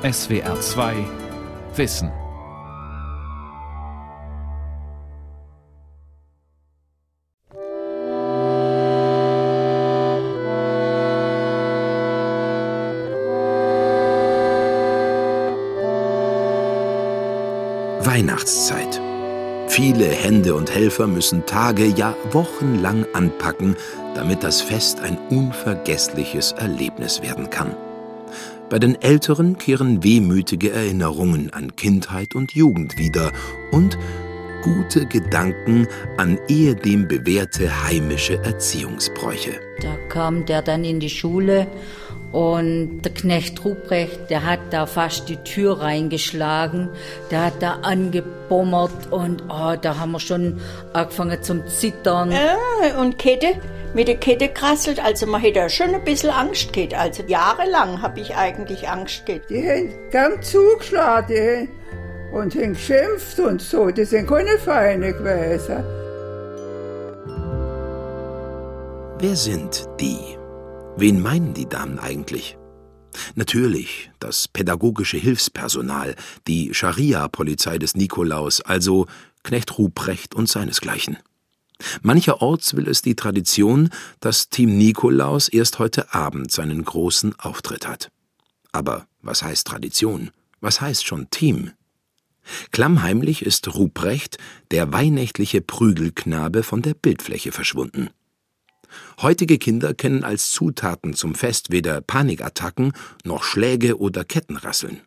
SWR 2 Wissen. Weihnachtszeit. Viele Hände und Helfer müssen Tage, ja Wochen lang anpacken, damit das Fest ein unvergessliches Erlebnis werden kann. Bei den Älteren kehren wehmütige Erinnerungen an Kindheit und Jugend wieder und gute Gedanken an ehedem bewährte heimische Erziehungsbräuche. Da kam der dann in die Schule und der Knecht Ruprecht, der hat da fast die Tür reingeschlagen, der hat da angebommert und oh, da haben wir schon angefangen zum Zittern. Äh, und Kette, mit der Kette krasselt, also man hätte schon ein bisschen Angst gehabt. Also jahrelang habe ich eigentlich Angst gehabt. Die haben gern zugeschlagen und haben geschimpft und so, die sind keine Feinde gewesen. Wer sind die? Wen meinen die Damen eigentlich? Natürlich das pädagogische Hilfspersonal, die Scharia-Polizei des Nikolaus, also Knecht Ruprecht und seinesgleichen. Mancherorts will es die Tradition, dass Team Nikolaus erst heute Abend seinen großen Auftritt hat. Aber was heißt Tradition? Was heißt schon Team? Klammheimlich ist Ruprecht, der weihnächtliche Prügelknabe, von der Bildfläche verschwunden. Heutige Kinder kennen als Zutaten zum Fest weder Panikattacken noch Schläge oder Kettenrasseln.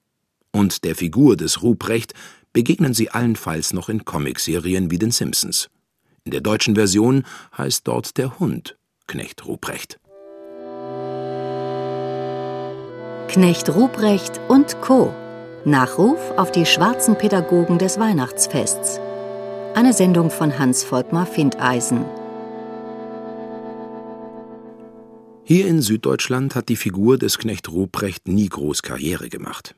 Und der Figur des Ruprecht begegnen sie allenfalls noch in Comicserien wie den Simpsons. In der deutschen Version heißt dort der Hund Knecht Ruprecht. Knecht Ruprecht und Co. Nachruf auf die schwarzen Pädagogen des Weihnachtsfests. Eine Sendung von Hans Volkmar Findeisen. Hier in Süddeutschland hat die Figur des Knecht Ruprecht nie groß Karriere gemacht.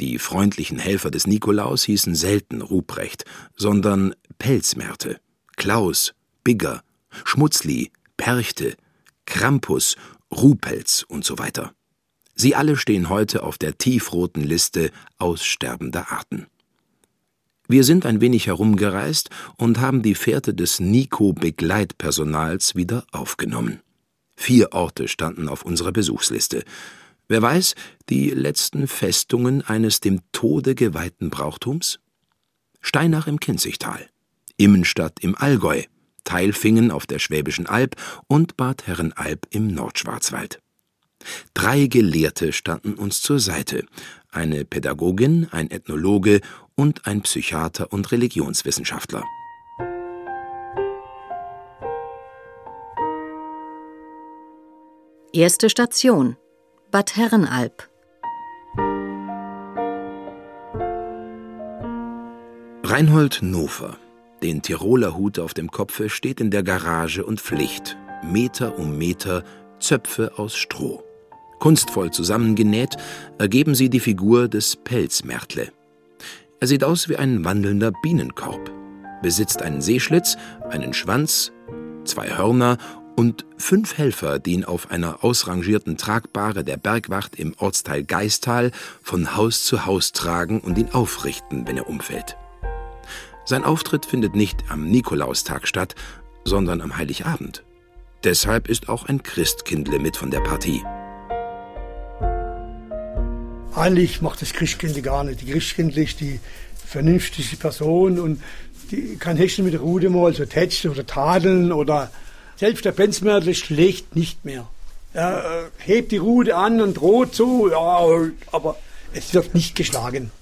Die freundlichen Helfer des Nikolaus hießen selten Ruprecht, sondern Pelzmärte, Klaus, Bigger, Schmutzli, Perchte, Krampus, Ruhpelz und so weiter. Sie alle stehen heute auf der tiefroten Liste aussterbender Arten. Wir sind ein wenig herumgereist und haben die Fährte des Nico-Begleitpersonals wieder aufgenommen. Vier Orte standen auf unserer Besuchsliste. Wer weiß, die letzten Festungen eines dem Tode geweihten Brauchtums? Steinach im Kinzigtal, Immenstadt im Allgäu, Teilfingen auf der Schwäbischen Alb und Bad Herrenalb im Nordschwarzwald. Drei Gelehrte standen uns zur Seite, eine Pädagogin, ein Ethnologe und ein Psychiater und Religionswissenschaftler. Erste Station Bad Herrenalb Reinhold Nofer, den Tiroler Hut auf dem Kopfe, steht in der Garage und pflicht, Meter um Meter, Zöpfe aus Stroh. Kunstvoll zusammengenäht, ergeben sie die Figur des Pelzmärtle. Er sieht aus wie ein wandelnder Bienenkorb, besitzt einen Seeschlitz, einen Schwanz, zwei Hörner und fünf Helfer, die ihn auf einer ausrangierten Tragbare der Bergwacht im Ortsteil Geistal von Haus zu Haus tragen und ihn aufrichten, wenn er umfällt. Sein Auftritt findet nicht am Nikolaustag statt, sondern am Heiligabend. Deshalb ist auch ein Christkindle mit von der Partie. Eigentlich macht das Christkindle gar nicht. Die Christkindle ist die vernünftigste Person und die kann Hechten mit der Rude mal so tätschen oder tadeln oder selbst der Benzmörtel schlägt nicht mehr. Er äh, hebt die Rute an und droht so, ja, aber es wird nicht geschlagen.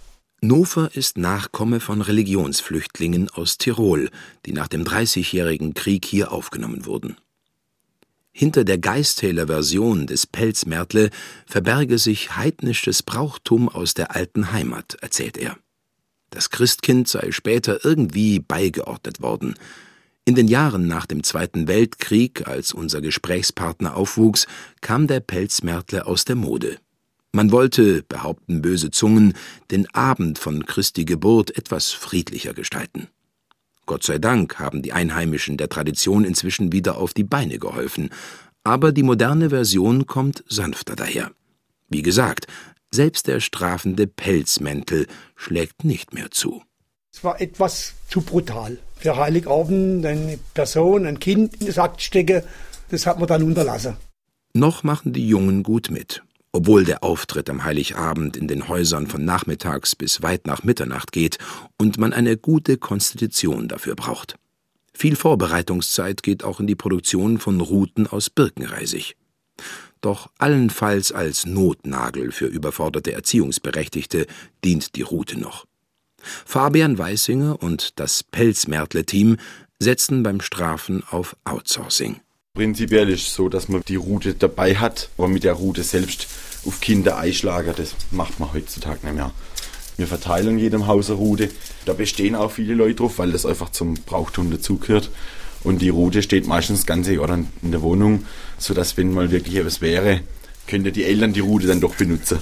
Nofer ist Nachkomme von Religionsflüchtlingen aus Tirol, die nach dem Dreißigjährigen Krieg hier aufgenommen wurden. Hinter der Geisthäler Version des Pelzmärtle verberge sich heidnisches Brauchtum aus der alten Heimat, erzählt er. Das Christkind sei später irgendwie beigeordnet worden. In den Jahren nach dem Zweiten Weltkrieg, als unser Gesprächspartner aufwuchs, kam der Pelzmärtle aus der Mode. Man wollte, behaupten böse Zungen, den Abend von Christi Geburt etwas friedlicher gestalten. Gott sei Dank haben die Einheimischen der Tradition inzwischen wieder auf die Beine geholfen, aber die moderne Version kommt sanfter daher. Wie gesagt, Selbst der strafende Pelzmäntel schlägt nicht mehr zu. Es war etwas zu brutal. Für Heiligabend eine Person, ein Kind in den Sack stecke, das hat man dann unterlassen. Noch machen die Jungen gut mit. Obwohl der Auftritt am Heiligabend in den Häusern von nachmittags bis weit nach Mitternacht geht und man eine gute Konstitution dafür braucht. Viel Vorbereitungszeit geht auch in die Produktion von Ruten aus Birkenreisig. Doch allenfalls als Notnagel für überforderte Erziehungsberechtigte dient die Rute noch. Fabian Weissinger und das Pelzmärtle-Team setzen beim Strafen auf Outsourcing. Prinzipiell ist es so, dass man die Route dabei hat, aber mit der Route selbst auf Kinder einschlagen, das macht man heutzutage nicht mehr. Wir verteilen jedem Haus eine Route. Da bestehen auch viele Leute drauf, weil das einfach zum Brauchtum dazugehört. Und die Route steht meistens das ganze Jahr dann in der Wohnung, sodass, wenn mal wirklich etwas wäre, könnte die Eltern die Route dann doch benutzen.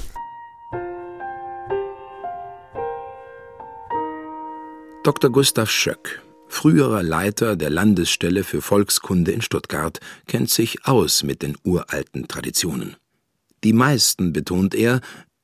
Dr. Gustav Schöck, früherer Leiter der Landesstelle für Volkskunde in Stuttgart, kennt sich aus mit den uralten Traditionen. Die meisten, betont er,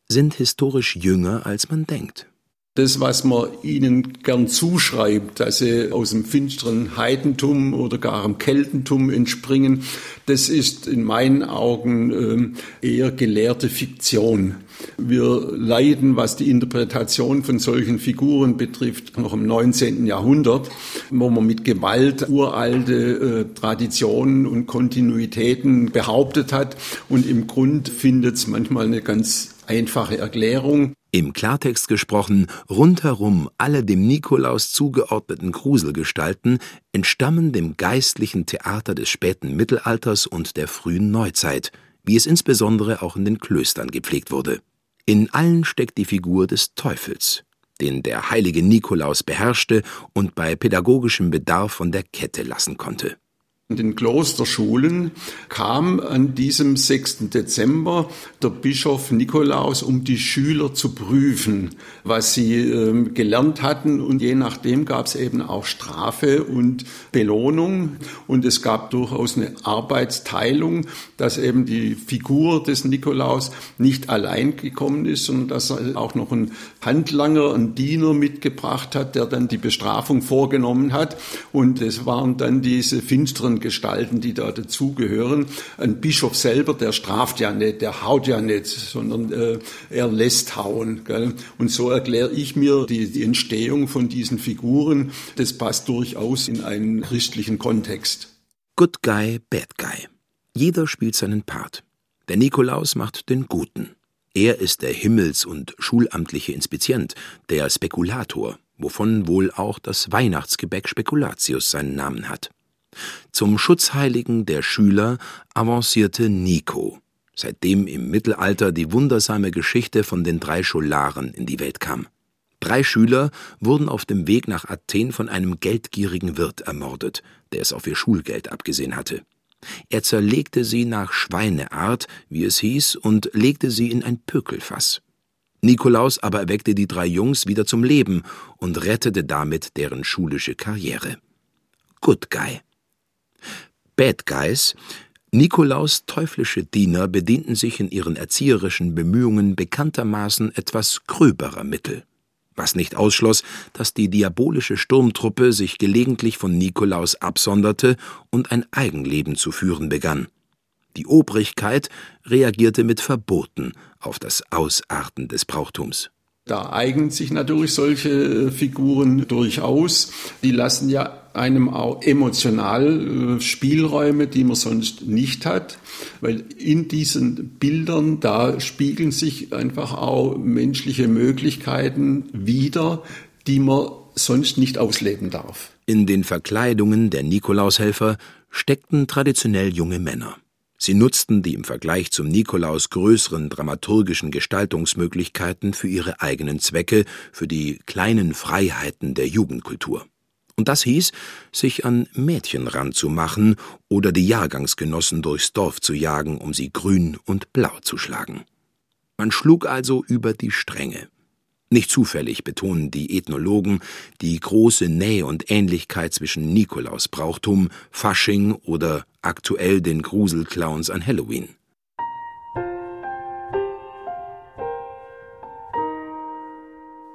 sind historisch jünger, als man denkt. Das, was man ihnen gern zuschreibt, dass sie aus dem finsteren Heidentum oder gar dem Keltentum entspringen, das ist in meinen Augen äh, eher gelehrte Fiktion. Wir leiden, was die Interpretation von solchen Figuren betrifft, noch im 19. Jahrhundert, wo man mit Gewalt uralte äh, Traditionen und Kontinuitäten behauptet hat. Und im Grund findet es manchmal eine ganz einfache Erklärung. Im Klartext gesprochen, rundherum alle dem Nikolaus zugeordneten Gruselgestalten entstammen dem geistlichen Theater des späten Mittelalters und der frühen Neuzeit, wie es insbesondere auch in den Klöstern gepflegt wurde. In allen steckt die Figur des Teufels, den der heilige Nikolaus beherrschte und bei pädagogischem Bedarf von der Kette lassen konnte. In den Klosterschulen kam an diesem 6. Dezember der Bischof Nikolaus, um die Schüler zu prüfen, was sie äh, gelernt hatten. Und je nachdem gab es eben auch Strafe und Belohnung. Und es gab durchaus eine Arbeitsteilung, dass eben die Figur des Nikolaus nicht allein gekommen ist, sondern dass er auch noch einen Handlanger, einen Diener mitgebracht hat, der dann die Bestrafung vorgenommen hat. Und es waren dann diese finsteren Gestalten, die da dazugehören. Ein Bischof selber, der straft ja nicht, der haut ja nicht, sondern äh, er lässt hauen. Gell? Und so erkläre ich mir die, die Entstehung von diesen Figuren. Das passt durchaus in einen christlichen Kontext. Good Guy, Bad Guy. Jeder spielt seinen Part. Der Nikolaus macht den Guten. Er ist der himmels- und schulamtliche Inspizient, der Spekulator, wovon wohl auch das Weihnachtsgebäck Spekulatius seinen Namen hat. Zum Schutzheiligen der Schüler avancierte Nico, seitdem im Mittelalter die wundersame Geschichte von den drei Scholaren in die Welt kam. Drei Schüler wurden auf dem Weg nach Athen von einem geldgierigen Wirt ermordet, der es auf ihr Schulgeld abgesehen hatte. Er zerlegte sie nach Schweineart, wie es hieß, und legte sie in ein Pökelfass. Nikolaus aber erweckte die drei Jungs wieder zum Leben und rettete damit deren schulische Karriere. Good Guy. Bad Guys Nikolaus teuflische Diener bedienten sich in ihren erzieherischen Bemühungen bekanntermaßen etwas gröberer Mittel, was nicht ausschloss, dass die diabolische Sturmtruppe sich gelegentlich von Nikolaus absonderte und ein Eigenleben zu führen begann. Die Obrigkeit reagierte mit Verboten auf das Ausarten des Brauchtums. Da eignen sich natürlich solche Figuren durchaus. Die lassen ja einem auch emotional äh, Spielräume, die man sonst nicht hat, weil in diesen Bildern, da spiegeln sich einfach auch menschliche Möglichkeiten wider, die man sonst nicht ausleben darf. In den Verkleidungen der Nikolaushelfer steckten traditionell junge Männer. Sie nutzten die im Vergleich zum Nikolaus größeren dramaturgischen Gestaltungsmöglichkeiten für ihre eigenen Zwecke, für die kleinen Freiheiten der Jugendkultur. Und das hieß, sich an Mädchen ranzumachen oder die Jahrgangsgenossen durchs Dorf zu jagen, um sie grün und blau zu schlagen. Man schlug also über die Stränge. Nicht zufällig betonen die Ethnologen die große Nähe und Ähnlichkeit zwischen Nikolausbrauchtum, Fasching oder aktuell den Gruselclowns an Halloween.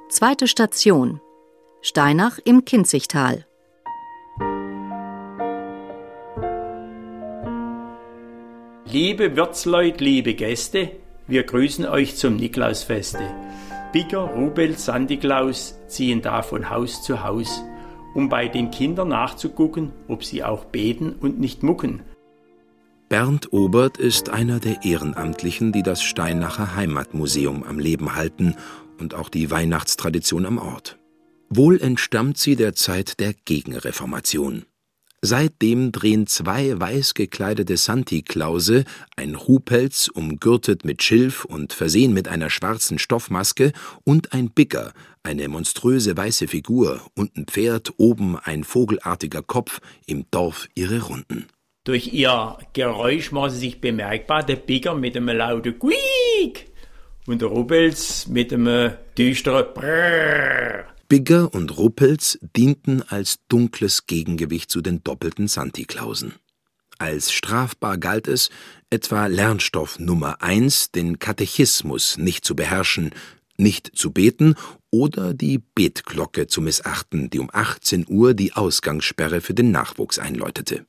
Zweite Station. Steinach im Kinzigtal. Liebe Wirtsleut, liebe Gäste, wir grüßen euch zum Niklausfeste. Bigger, Rubel, Sandiklaus ziehen da von Haus zu Haus, um bei den Kindern nachzugucken, ob sie auch beten und nicht mucken. Bernd Obert ist einer der Ehrenamtlichen, die das Steinacher Heimatmuseum am Leben halten und auch die Weihnachtstradition am Ort. Wohl entstammt sie der Zeit der Gegenreformation. Seitdem drehen zwei weiß gekleidete Santi-Klause, ein Ruhpelz, umgürtet mit Schilf und versehen mit einer schwarzen Stoffmaske, und ein Bicker, eine monströse weiße Figur, und ein Pferd, oben ein vogelartiger Kopf, im Dorf ihre Runden. Durch ihr Geräusch machen sie sich bemerkbar, der Bicker mit einem lauten Quiek und der Rubels mit einem düsteren Brrr. Bigger und Ruppels dienten als dunkles Gegengewicht zu den doppelten Santiklausen. Als strafbar galt es, etwa Lernstoff Nummer eins, den Katechismus nicht zu beherrschen, nicht zu beten oder die Betglocke zu missachten, die um 18 Uhr die Ausgangssperre für den Nachwuchs einläutete.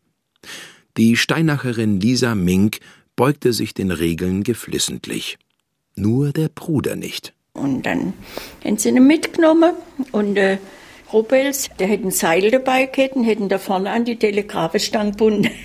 Die Steinacherin Lisa Mink beugte sich den Regeln geflissentlich. Nur der Bruder nicht. Und dann haben sie ihn mitgenommen und äh, Robels, der hätte ein Seil dabei gehabt und hätten da vorne an die Telegrafenstange gebunden.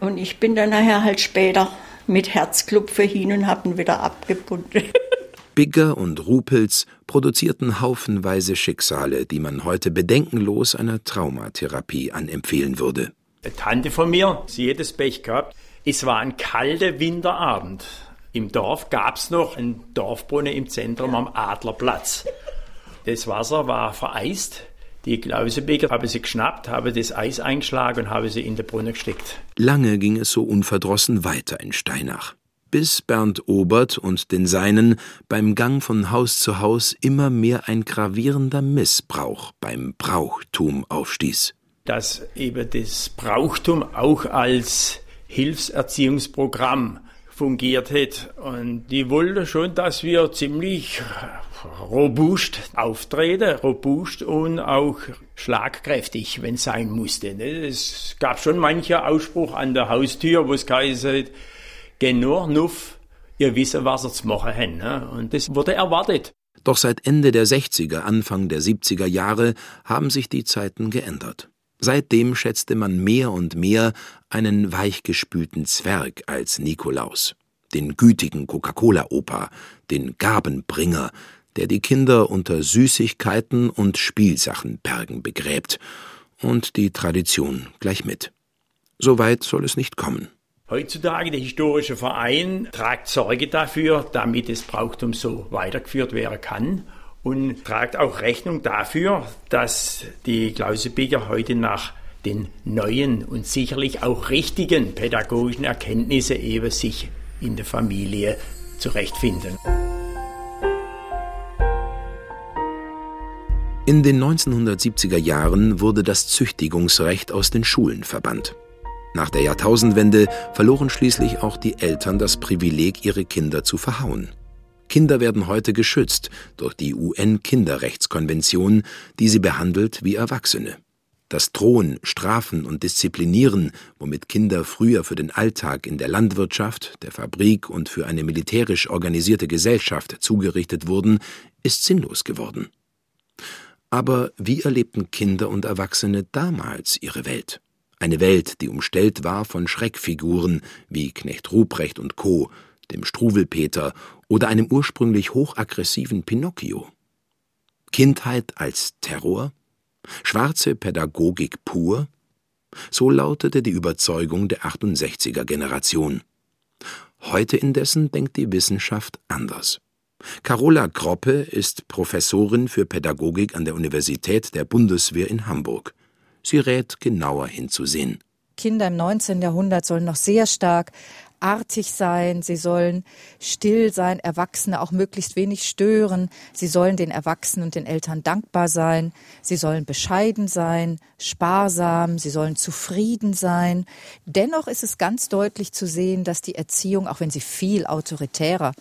Und ich bin dann nachher halt später mit Herzklopfen hin und hab ihn wieder abgebunden. Bigger und Rupels produzierten haufenweise Schicksale, die man heute bedenkenlos einer Traumatherapie anempfehlen würde. Eine Tante von mir, sie hätte das Pech gehabt. Es war ein kalter Winterabend. Im Dorf gab es noch einen Dorfbrunnen im Zentrum am Adlerplatz. Das Wasser war vereist. Die Klausebeker haben sie geschnappt, haben das Eis eingeschlagen und haben sie in den Brunnen gesteckt. Lange ging es so unverdrossen weiter in Steinach, bis Bernd Obert und den Seinen beim Gang von Haus zu Haus immer mehr ein gravierender Missbrauch beim Brauchtum aufstieß. Dass eben das Brauchtum auch als Hilfserziehungsprogramm fungiert hat. Und die wollte schon, dass wir ziemlich robust auftreten, robust und auch schlagkräftig, wenn es sein musste. Es gab schon mancher Ausspruch an der Haustür, wo es geheißen genug, nuff, ihr wisst, was ihr zu machen habt. Ne? Und das wurde erwartet. Doch seit Ende der 60er, Anfang der 70er Jahre haben sich die Zeiten geändert. Seitdem schätzte man mehr und mehr einen weichgespülten Zwerg als Nikolaus, den gütigen Coca-Cola-Opa, den Gabenbringer, der die Kinder unter Süßigkeiten und Spielsachenbergen begräbt und die Tradition gleich mit. So weit soll es nicht kommen. Heutzutage der historische Verein tragt Sorge dafür, damit das Brauchtum so weitergeführt werden kann und tragt auch Rechnung dafür, dass die Klausebeker heute nach den neuen und sicherlich auch richtigen pädagogischen Erkenntnissen eben sich in der Familie zurechtfinden. In den 1970er Jahren wurde das Züchtigungsrecht aus den Schulen verbannt. Nach der Jahrtausendwende verloren schließlich auch die Eltern das Privileg, ihre Kinder zu verhauen. Kinder werden heute geschützt durch die UN-Kinderrechtskonvention, die sie behandelt wie Erwachsene. Das Drohen, Strafen und Disziplinieren, womit Kinder früher für den Alltag in der Landwirtschaft, der Fabrik und für eine militärisch organisierte Gesellschaft zugerichtet wurden, ist sinnlos geworden. Aber wie erlebten Kinder und Erwachsene damals ihre Welt? Eine Welt, die umstellt war von Schreckfiguren wie Knecht Ruprecht und Co., dem Struwelpeter oder einem ursprünglich hochaggressiven Pinocchio. Kindheit als Terror? Schwarze Pädagogik pur? So lautete die Überzeugung der 68er Generation. Heute indessen denkt die Wissenschaft anders. Carola Groppe ist Professorin für Pädagogik an der Universität der Bundeswehr in Hamburg. Sie rät genauer hinzusehen. Kinder im 19. Jahrhundert sollen noch sehr stark artig sein, sie sollen still sein, Erwachsene auch möglichst wenig stören, sie sollen den Erwachsenen und den Eltern dankbar sein, sie sollen bescheiden sein, sparsam, sie sollen zufrieden sein. Dennoch ist es ganz deutlich zu sehen, dass die Erziehung, auch wenn sie viel autoritärer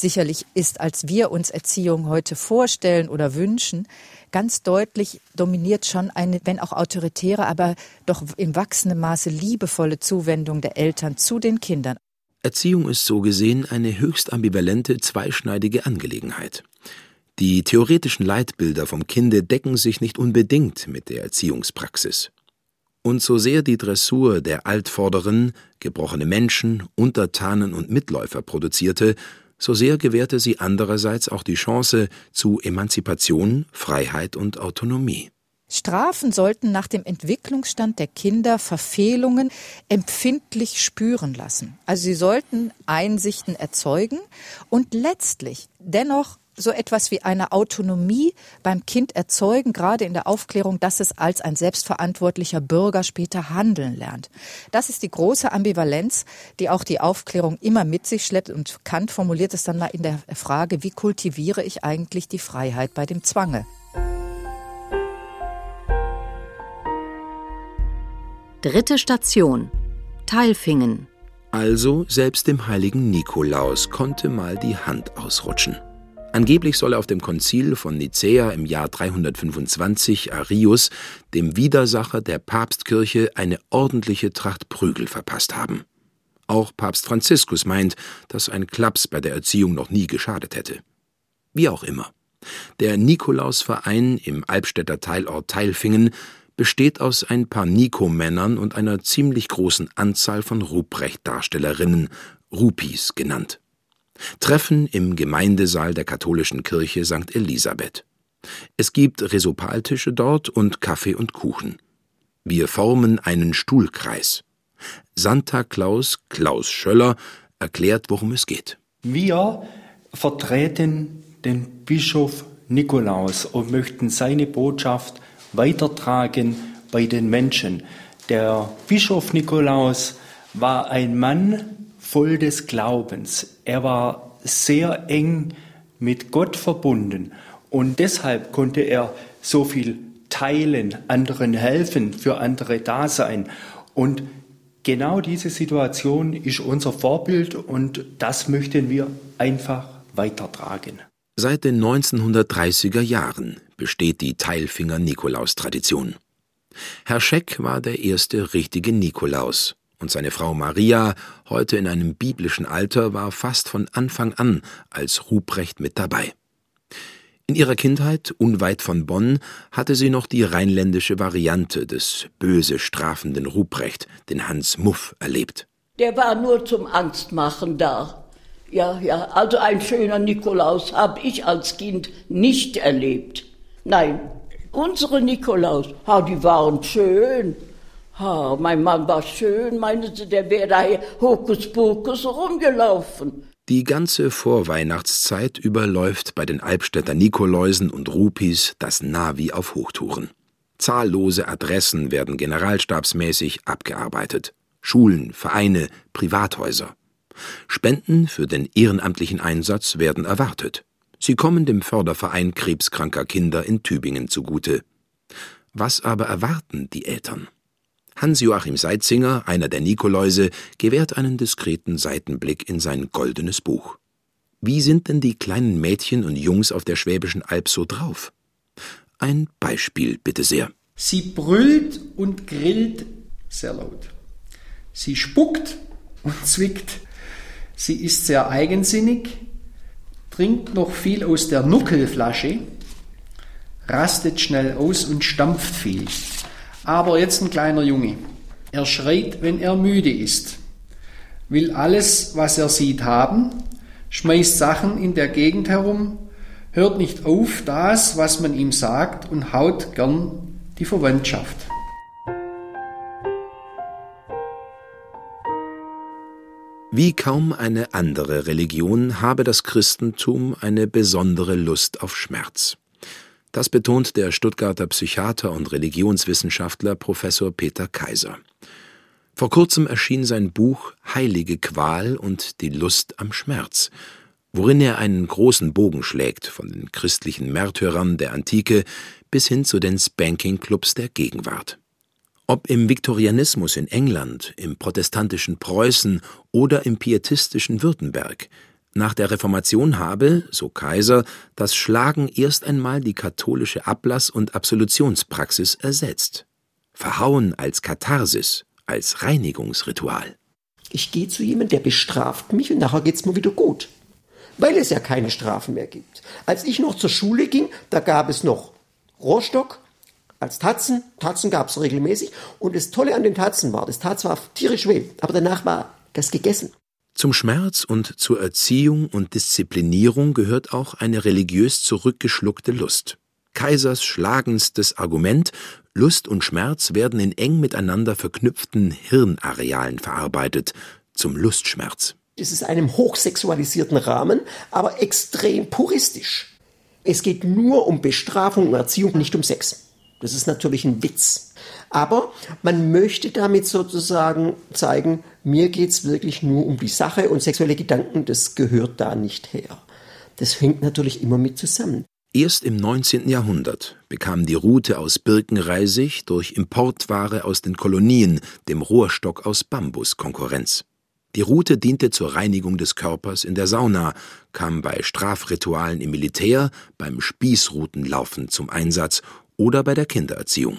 sicherlich ist, als wir uns Erziehung heute vorstellen oder wünschen. Ganz deutlich dominiert schon eine, wenn auch autoritäre, aber doch im wachsenden Maße liebevolle Zuwendung der Eltern zu den Kindern. Erziehung ist so gesehen eine höchst ambivalente, zweischneidige Angelegenheit. Die theoretischen Leitbilder vom Kinde decken sich nicht unbedingt mit der Erziehungspraxis. Und so sehr die Dressur der Altvorderen, gebrochene Menschen, Untertanen und Mitläufer produzierte, so sehr gewährte sie andererseits auch die Chance zu Emanzipation, Freiheit und Autonomie. Strafen sollten nach dem Entwicklungsstand der Kinder Verfehlungen empfindlich spüren lassen. Also sie sollten Einsichten erzeugen und letztlich dennoch so etwas wie eine Autonomie beim Kind erzeugen, gerade in der Aufklärung, dass es als ein selbstverantwortlicher Bürger später handeln lernt. Das ist die große Ambivalenz, die auch die Aufklärung immer mit sich schleppt. Und Kant formuliert es dann mal in der Frage, wie kultiviere ich eigentlich die Freiheit bei dem Zwange? Dritte Station. Teilfingen. Also selbst dem heiligen Nikolaus konnte mal die Hand ausrutschen. Angeblich soll auf dem Konzil von Nicäa im Jahr 325 Arius dem Widersacher der Papstkirche eine ordentliche Tracht Prügel verpasst haben. Auch Papst Franziskus meint, dass ein Klaps bei der Erziehung noch nie geschadet hätte. Wie auch immer. Der Nikolausverein im Albstädter Teilort Teilfingen besteht aus ein paar Nikomännern und einer ziemlich großen Anzahl von Ruprecht-Darstellerinnen, Rupis genannt. Treffen im Gemeindesaal der katholischen Kirche St. Elisabeth. Es gibt Resopaltische dort und Kaffee und Kuchen. Wir formen einen Stuhlkreis. Santa Claus Klaus Schöller erklärt, worum es geht. Wir vertreten den Bischof Nikolaus und möchten seine Botschaft weitertragen bei den Menschen. Der Bischof Nikolaus war ein Mann, voll des Glaubens. Er war sehr eng mit Gott verbunden und deshalb konnte er so viel teilen, anderen helfen, für andere da sein. Und genau diese Situation ist unser Vorbild und das möchten wir einfach weitertragen. Seit den 1930er Jahren besteht die Teilfinger-Nikolaus-Tradition. Herr Scheck war der erste richtige Nikolaus und seine Frau Maria, heute in einem biblischen Alter, war fast von Anfang an als Ruprecht mit dabei. In ihrer Kindheit, unweit von Bonn, hatte sie noch die rheinländische Variante des böse strafenden Ruprecht, den Hans Muff, erlebt. Der war nur zum Angstmachen da. Ja, ja, also ein schöner Nikolaus habe ich als Kind nicht erlebt. Nein, unsere Nikolaus, ha, die waren schön. Ha, mein Mann war schön, meinen Sie, der wäre da Hokuspokus rumgelaufen. Die ganze Vorweihnachtszeit überläuft bei den Albstädter Nikoläusen und Rupis das Navi auf Hochtouren. Zahllose Adressen werden generalstabsmäßig abgearbeitet. Schulen, Vereine, Privathäuser. Spenden für den ehrenamtlichen Einsatz werden erwartet. Sie kommen dem Förderverein krebskranker Kinder in Tübingen zugute. Was aber erwarten die Eltern? Hans-Joachim Seitzinger, einer der Nikoläuse, gewährt einen diskreten Seitenblick in sein goldenes Buch. Wie sind denn die kleinen Mädchen und Jungs auf der Schwäbischen Alb so drauf? Ein Beispiel, bitte sehr. Sie brüllt und grillt sehr laut. Sie spuckt und zwickt. Sie ist sehr eigensinnig, trinkt noch viel aus der Nuckelflasche, rastet schnell aus und stampft viel. Aber jetzt ein kleiner Junge. Er schreit, wenn er müde ist, will alles, was er sieht, haben, schmeißt Sachen in der Gegend herum, hört nicht auf das, was man ihm sagt und haut gern die Verwandtschaft. Wie kaum eine andere Religion habe das Christentum eine besondere Lust auf Schmerz. Das betont der Stuttgarter Psychiater und Religionswissenschaftler Professor Peter Kaiser. Vor kurzem erschien sein Buch Heilige Qual und die Lust am Schmerz, worin er einen großen Bogen schlägt von den christlichen Märtyrern der Antike bis hin zu den Spanking-Clubs der Gegenwart. Ob im Viktorianismus in England, im protestantischen Preußen oder im pietistischen Württemberg, Nach der Reformation habe, so Kaiser, das Schlagen erst einmal die katholische Ablass- und Absolutionspraxis ersetzt. Verhauen als Katharsis, als Reinigungsritual. Ich gehe zu jemandem, der bestraft mich und nachher geht's mir wieder gut. Weil es ja keine Strafen mehr gibt. Als ich noch zur Schule ging, da gab es noch Rohrstock als Tatzen. Tatzen gab es regelmäßig. Und das Tolle an den Tatzen war, das tat zwar tierisch weh, aber danach war das gegessen. Zum Schmerz und zur Erziehung und Disziplinierung gehört auch eine religiös zurückgeschluckte Lust. Kaisers schlagendstes Argument Lust und Schmerz werden in eng miteinander verknüpften Hirnarealen verarbeitet, zum Lustschmerz. Es ist einem hochsexualisierten Rahmen, aber extrem puristisch. Es geht nur um Bestrafung und Erziehung, nicht um Sex. Das ist natürlich ein Witz. Aber man möchte damit sozusagen zeigen, mir geht es wirklich nur um die Sache und sexuelle Gedanken, das gehört da nicht her. Das hängt natürlich immer mit zusammen. Erst im 19. Jahrhundert bekam die Rute aus Birkenreisig durch Importware aus den Kolonien, dem Rohrstock aus Bambus, Konkurrenz. Die Rute diente zur Reinigung des Körpers in der Sauna, kam bei Strafritualen im Militär, beim Spießrutenlaufen zum Einsatz oder bei der Kindererziehung.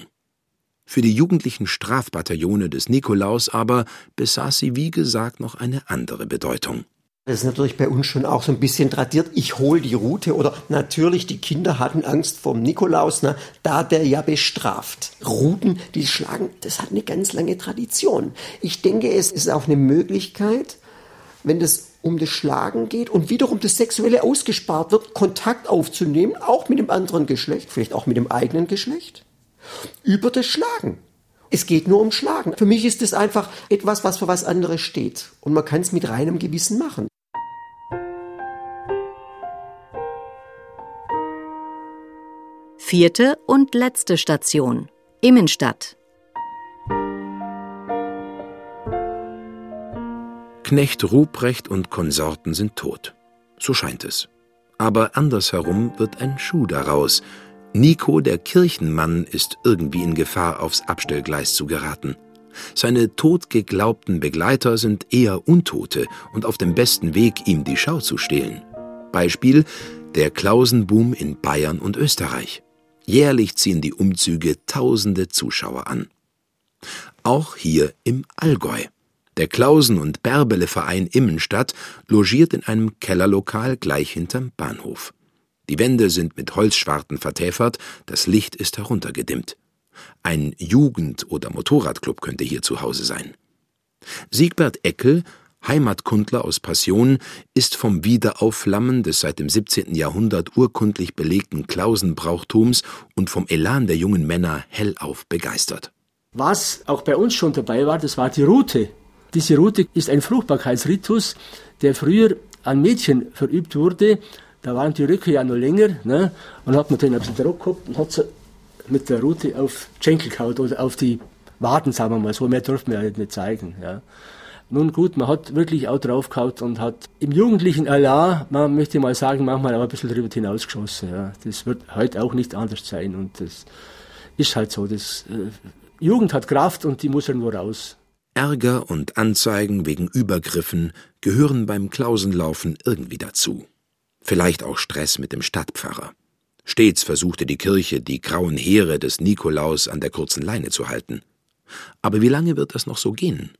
Für die jugendlichen Strafbataillone des Nikolaus aber besaß sie wie gesagt noch eine andere Bedeutung. Das ist natürlich bei uns schon auch so ein bisschen tradiert. Ich hole die Route oder natürlich die Kinder hatten Angst vom Nikolaus, ne, da der ja bestraft. Ruten, die schlagen, das hat eine ganz lange Tradition. Ich denke, es ist auch eine Möglichkeit, wenn das um das Schlagen geht und wiederum das Sexuelle ausgespart wird, Kontakt aufzunehmen, auch mit dem anderen Geschlecht, vielleicht auch mit dem eigenen Geschlecht, über das Schlagen. Es geht nur um Schlagen. Für mich ist es einfach etwas, was für was anderes steht. Und man kann es mit reinem Gewissen machen. Vierte und letzte Station. Immenstadt. Knecht Ruprecht und Konsorten sind tot. So scheint es. Aber andersherum wird ein Schuh daraus. Nico, der Kirchenmann, ist irgendwie in Gefahr, aufs Abstellgleis zu geraten. Seine totgeglaubten Begleiter sind eher Untote und auf dem besten Weg, ihm die Schau zu stehlen. Beispiel der Klausenboom in Bayern und Österreich. Jährlich ziehen die Umzüge tausende Zuschauer an. Auch hier im Allgäu. Der Klausen- und Bärbele-Verein Immenstadt logiert in einem Kellerlokal gleich hinterm Bahnhof. Die Wände sind mit Holzschwarten vertäfert, das Licht ist heruntergedimmt. Ein Jugend- oder Motorradclub könnte hier zu Hause sein. Siegbert Eckel, Heimatkundler aus Passion, ist vom Wiederaufflammen des seit dem 17. Jahrhundert urkundlich belegten Klausenbrauchtums und vom Elan der jungen Männer hellauf begeistert. Was auch bei uns schon dabei war, das war die Route. Diese Route ist ein Fruchtbarkeitsritus, der früher an Mädchen verübt wurde. Da waren die Röcke ja noch länger, ne? und hat man den auf den Rock gehabt und hat sie mit der Route auf Schenkel gehauen oder auf die Waden, sagen wir mal so. Mehr durften wir ja nicht zeigen. Ja. Nun gut, man hat wirklich auch draufgehauen und hat im jugendlichen Allah, man möchte mal sagen, manchmal auch ein bisschen darüber hinausgeschossen. Ja. Das wird heute auch nicht anders sein und das ist halt so. Das, äh, Jugend hat Kraft und die muss nur raus. Ärger und Anzeigen wegen Übergriffen gehören beim Klausenlaufen irgendwie dazu. Vielleicht auch Stress mit dem Stadtpfarrer. Stets versuchte die Kirche, die grauen Heere des Nikolaus an der kurzen Leine zu halten. Aber wie lange wird das noch so gehen?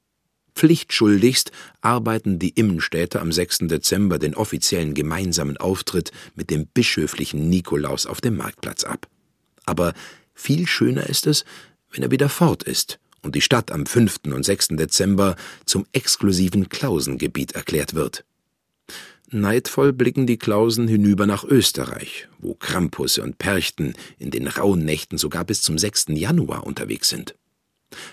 Pflichtschuldigst arbeiten die Immenstädter am 6. Dezember den offiziellen gemeinsamen Auftritt mit dem bischöflichen Nikolaus auf dem Marktplatz ab. Aber viel schöner ist es, wenn er wieder fort ist und die Stadt am 5. und 6. Dezember zum exklusiven Klausengebiet erklärt wird. Neidvoll blicken die Klausen hinüber nach Österreich, wo Krampusse und Perchten in den rauen Nächten sogar bis zum 6. Januar unterwegs sind.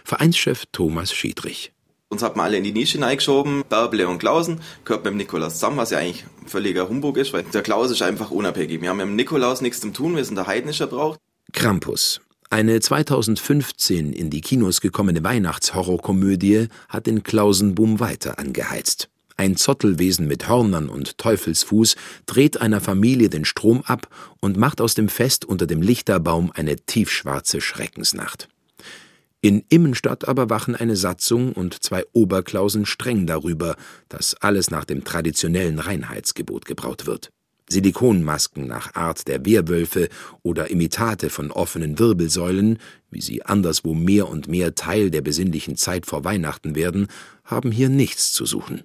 Vereinschef Thomas Schiedrich. Uns hat man alle in die Nische hineingeschoben, Bärbele und Klausen, gehört mit dem Nikolaus zusammen, was ja eigentlich völliger Humbug ist, weil der Klaus ist einfach unabhängig. Wir haben mit dem Nikolaus nichts zu tun, wir sind der heidnischer Brauch. Krampus, eine 2015 in die Kinos gekommene Weihnachtshorrorkomödie hat den Klausenboom weiter angeheizt. Ein Zottelwesen mit Hörnern und Teufelsfuß dreht einer Familie den Strom ab und macht aus dem Fest unter dem Lichterbaum eine tiefschwarze Schreckensnacht. In Immenstadt aber wachen eine Satzung und zwei Oberklausen streng darüber, dass alles nach dem traditionellen Reinheitsgebot gebraut wird. Silikonmasken nach Art der Wehrwölfe oder Imitate von offenen Wirbelsäulen, wie sie anderswo mehr und mehr Teil der besinnlichen Zeit vor Weihnachten werden, haben hier nichts zu suchen.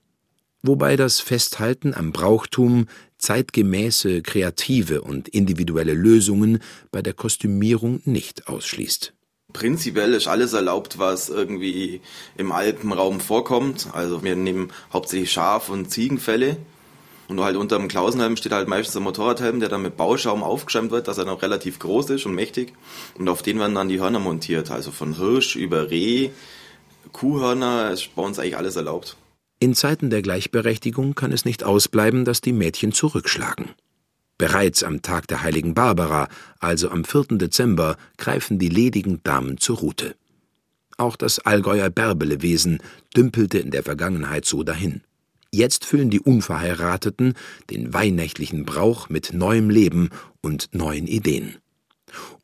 Wobei das Festhalten am Brauchtum zeitgemäße, kreative und individuelle Lösungen bei der Kostümierung nicht ausschließt. Prinzipiell ist alles erlaubt, was irgendwie im Alpenraum vorkommt. Also wir nehmen hauptsächlich Schaf- und Ziegenfälle. Und halt unter dem Klausenhelm steht halt meistens ein Motorradhelm, der dann mit Bauschaum aufgeschäumt wird, dass er noch relativ groß ist und mächtig. Und auf den werden dann die Hörner montiert. Also von Hirsch über Reh, Kuhhörner, ist bei uns eigentlich alles erlaubt. In Zeiten der Gleichberechtigung kann es nicht ausbleiben, dass die Mädchen zurückschlagen. Bereits am Tag der heiligen Barbara, also am 4. Dezember, greifen die ledigen Damen zur Rute. Auch das Allgäuer Bärbelewesen dümpelte in der Vergangenheit so dahin. Jetzt füllen die Unverheirateten den weihnächtlichen Brauch mit neuem Leben und neuen Ideen.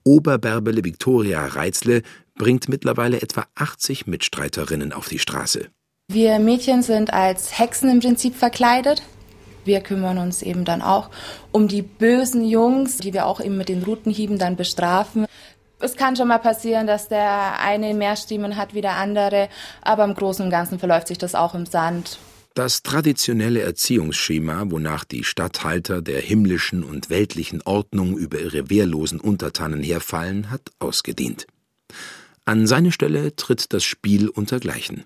Oberbärbele Viktoria Reitzle bringt mittlerweile etwa 80 Mitstreiterinnen auf die Straße. Wir Mädchen sind als Hexen im Prinzip verkleidet. Wir kümmern uns eben dann auch um die bösen Jungs, die wir auch eben mit den Rutenhieben dann bestrafen. Es kann schon mal passieren, dass der eine mehr Stimmen hat wie der andere, aber im Großen und Ganzen verläuft sich das auch im Sand. Das traditionelle Erziehungsschema, wonach die Statthalter der himmlischen und weltlichen Ordnung über ihre wehrlosen Untertanen herfallen, hat ausgedient. An seine Stelle tritt das Spiel untergleichen.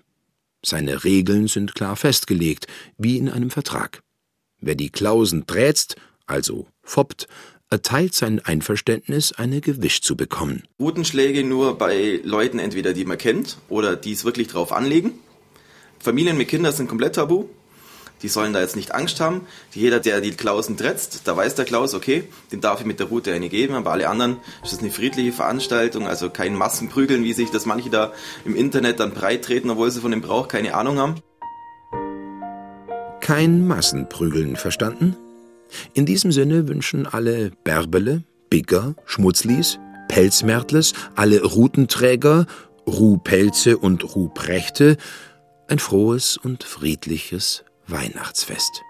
Seine Regeln sind klar festgelegt, wie in einem Vertrag. Wer die Klausen drätzt, also foppt, erteilt sein Einverständnis, eine Gewisch zu bekommen. Rutenschläge nur bei Leuten entweder, die man kennt oder die es wirklich drauf anlegen. Familien mit Kindern sind komplett tabu. Die sollen da jetzt nicht Angst haben. Jeder, der die Klausen trätzt, da weiß der Klaus, okay, den darf ich mit der Route eine geben, aber alle anderen ist das eine friedliche Veranstaltung, also kein Massenprügeln, wie sich das manche da im Internet dann breit treten, obwohl sie von dem Brauch keine Ahnung haben. Kein Massenprügeln, verstanden? In diesem Sinne wünschen alle Bärbele, Bigger, Schmutzlis, Pelzmärtles, alle Rutenträger, Ruhpelze und Ruhprechte ein frohes und friedliches Weihnachtsfest.